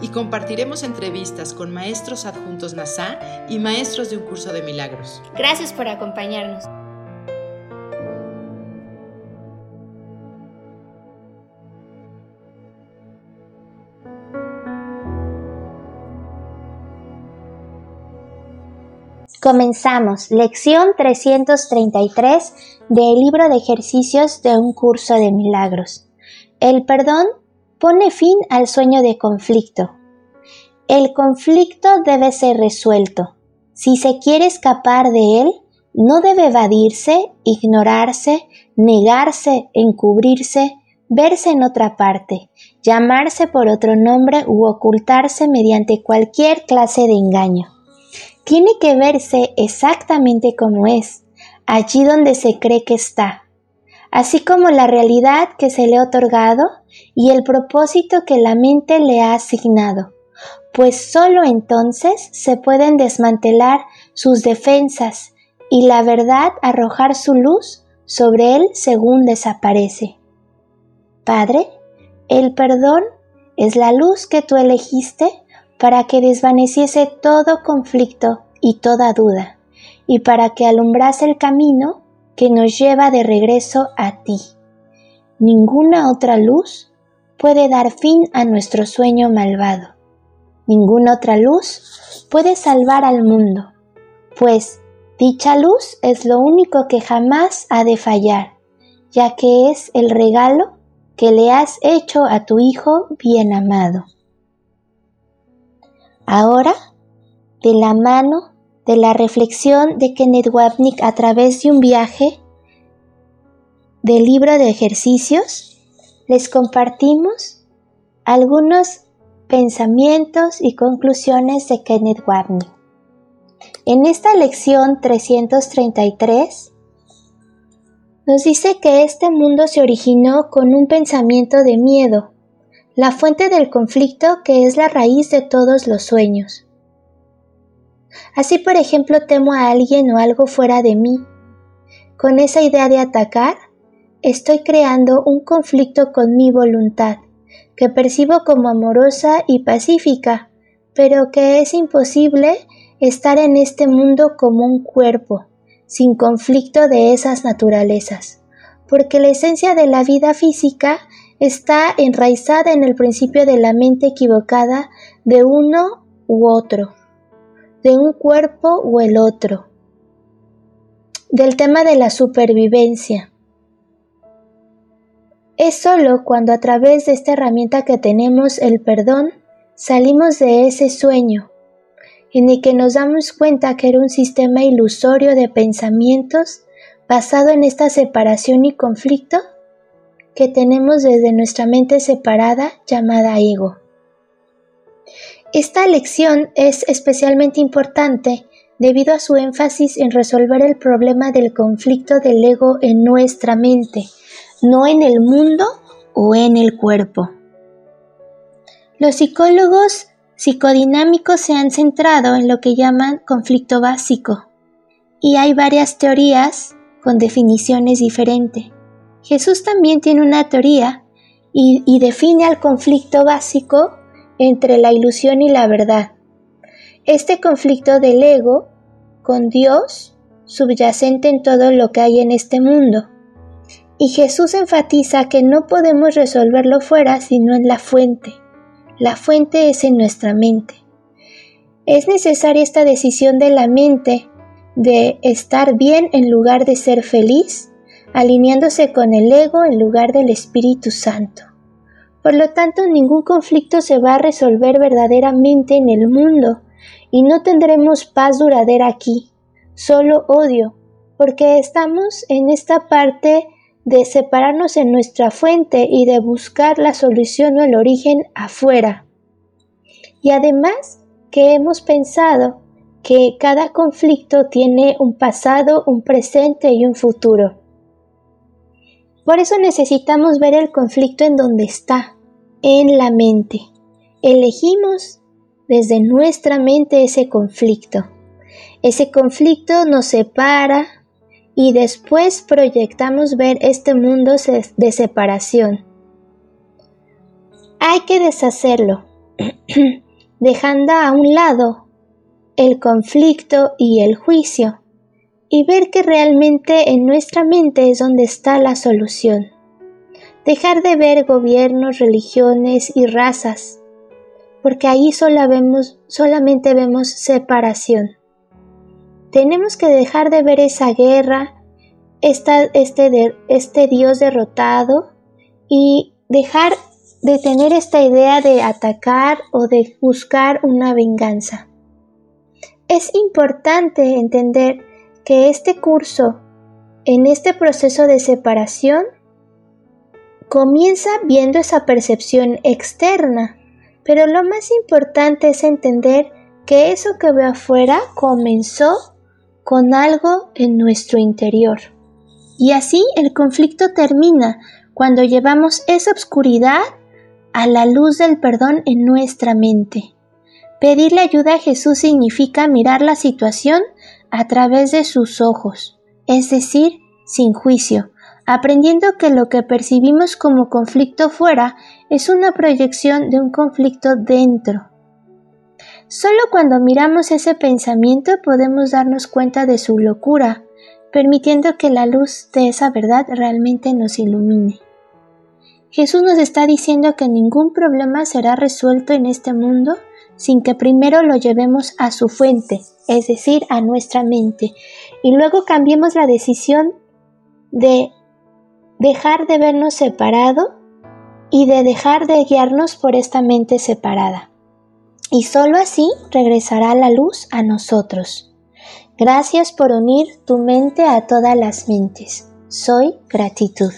Y compartiremos entrevistas con maestros adjuntos NASA y maestros de un curso de milagros. Gracias por acompañarnos. Comenzamos, lección 333 del libro de ejercicios de un curso de milagros. El perdón pone fin al sueño de conflicto. El conflicto debe ser resuelto. Si se quiere escapar de él, no debe evadirse, ignorarse, negarse, encubrirse, verse en otra parte, llamarse por otro nombre u ocultarse mediante cualquier clase de engaño tiene que verse exactamente como es, allí donde se cree que está, así como la realidad que se le ha otorgado y el propósito que la mente le ha asignado, pues sólo entonces se pueden desmantelar sus defensas y la verdad arrojar su luz sobre él según desaparece. Padre, el perdón es la luz que tú elegiste para que desvaneciese todo conflicto y toda duda, y para que alumbrase el camino que nos lleva de regreso a ti. Ninguna otra luz puede dar fin a nuestro sueño malvado. Ninguna otra luz puede salvar al mundo, pues dicha luz es lo único que jamás ha de fallar, ya que es el regalo que le has hecho a tu Hijo bien amado. Ahora, de la mano de la reflexión de Kenneth Wapnick a través de un viaje del libro de ejercicios, les compartimos algunos pensamientos y conclusiones de Kenneth Wapnick. En esta lección 333 nos dice que este mundo se originó con un pensamiento de miedo, la fuente del conflicto que es la raíz de todos los sueños. Así, por ejemplo, temo a alguien o algo fuera de mí. Con esa idea de atacar, estoy creando un conflicto con mi voluntad, que percibo como amorosa y pacífica, pero que es imposible estar en este mundo como un cuerpo, sin conflicto de esas naturalezas, porque la esencia de la vida física está enraizada en el principio de la mente equivocada de uno u otro, de un cuerpo o el otro, del tema de la supervivencia. Es solo cuando a través de esta herramienta que tenemos el perdón salimos de ese sueño, en el que nos damos cuenta que era un sistema ilusorio de pensamientos basado en esta separación y conflicto que tenemos desde nuestra mente separada llamada ego. Esta lección es especialmente importante debido a su énfasis en resolver el problema del conflicto del ego en nuestra mente, no en el mundo o en el cuerpo. Los psicólogos psicodinámicos se han centrado en lo que llaman conflicto básico, y hay varias teorías con definiciones diferentes. Jesús también tiene una teoría y, define al conflicto básico entre la ilusión y la verdad. Este conflicto del ego con Dios subyacente en todo lo que hay en este mundo. Y Jesús enfatiza que no podemos resolverlo fuera sino en la fuente. La fuente es en nuestra mente. Es necesaria esta decisión de la mente de estar bien en lugar de ser feliz alineándose con el ego en lugar del Espíritu Santo. Por lo tanto, ningún conflicto se va a resolver verdaderamente en el mundo y no tendremos paz duradera aquí, solo odio, porque estamos en esta parte de separarnos en nuestra fuente y de buscar la solución o el origen afuera. y además que hemos pensado que cada conflicto tiene un pasado, un presente y un futuro. Por eso necesitamos ver el conflicto en donde está, en la mente. Elegimos desde nuestra mente ese conflicto. Ese conflicto nos separa y después proyectamos ver este mundo de separación. Hay que deshacerlo, dejando a un lado el conflicto y el juicio y ver que realmente en nuestra mente es donde está la solución. Dejar de ver gobiernos, religiones y razas, porque ahí solamente vemos separación. Tenemos que dejar de ver esa guerra, este, este Dios derrotado y dejar de tener esta idea de atacar o de buscar una venganza. Es importante entender que este curso, en este proceso de separación, comienza viendo esa percepción externa, pero lo más importante es entender que eso que veo afuera comenzó con algo en nuestro interior. Y así el conflicto termina cuando llevamos esa oscuridad a la luz del perdón en nuestra mente. Pedirle ayuda a Jesús significa mirar la situación a través de sus ojos, es decir, sin juicio, aprendiendo que lo que percibimos como conflicto fuera es una proyección de un conflicto dentro. Solo cuando miramos ese pensamiento podemos darnos cuenta de su locura, permitiendo que la luz de esa verdad realmente nos ilumine. Jesús nos está diciendo que ningún problema será resuelto en este mundo sin que primero lo llevemos a su fuente, es decir, a nuestra mente, y luego cambiemos la decisión de dejar de vernos separado y de dejar de guiarnos por esta mente separada. Y sólo así regresará la luz a nosotros. Gracias por unir tu mente a todas las mentes. Soy gratitud.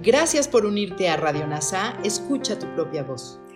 Gracias por unirte a Radio NASA. Escucha tu propia voz.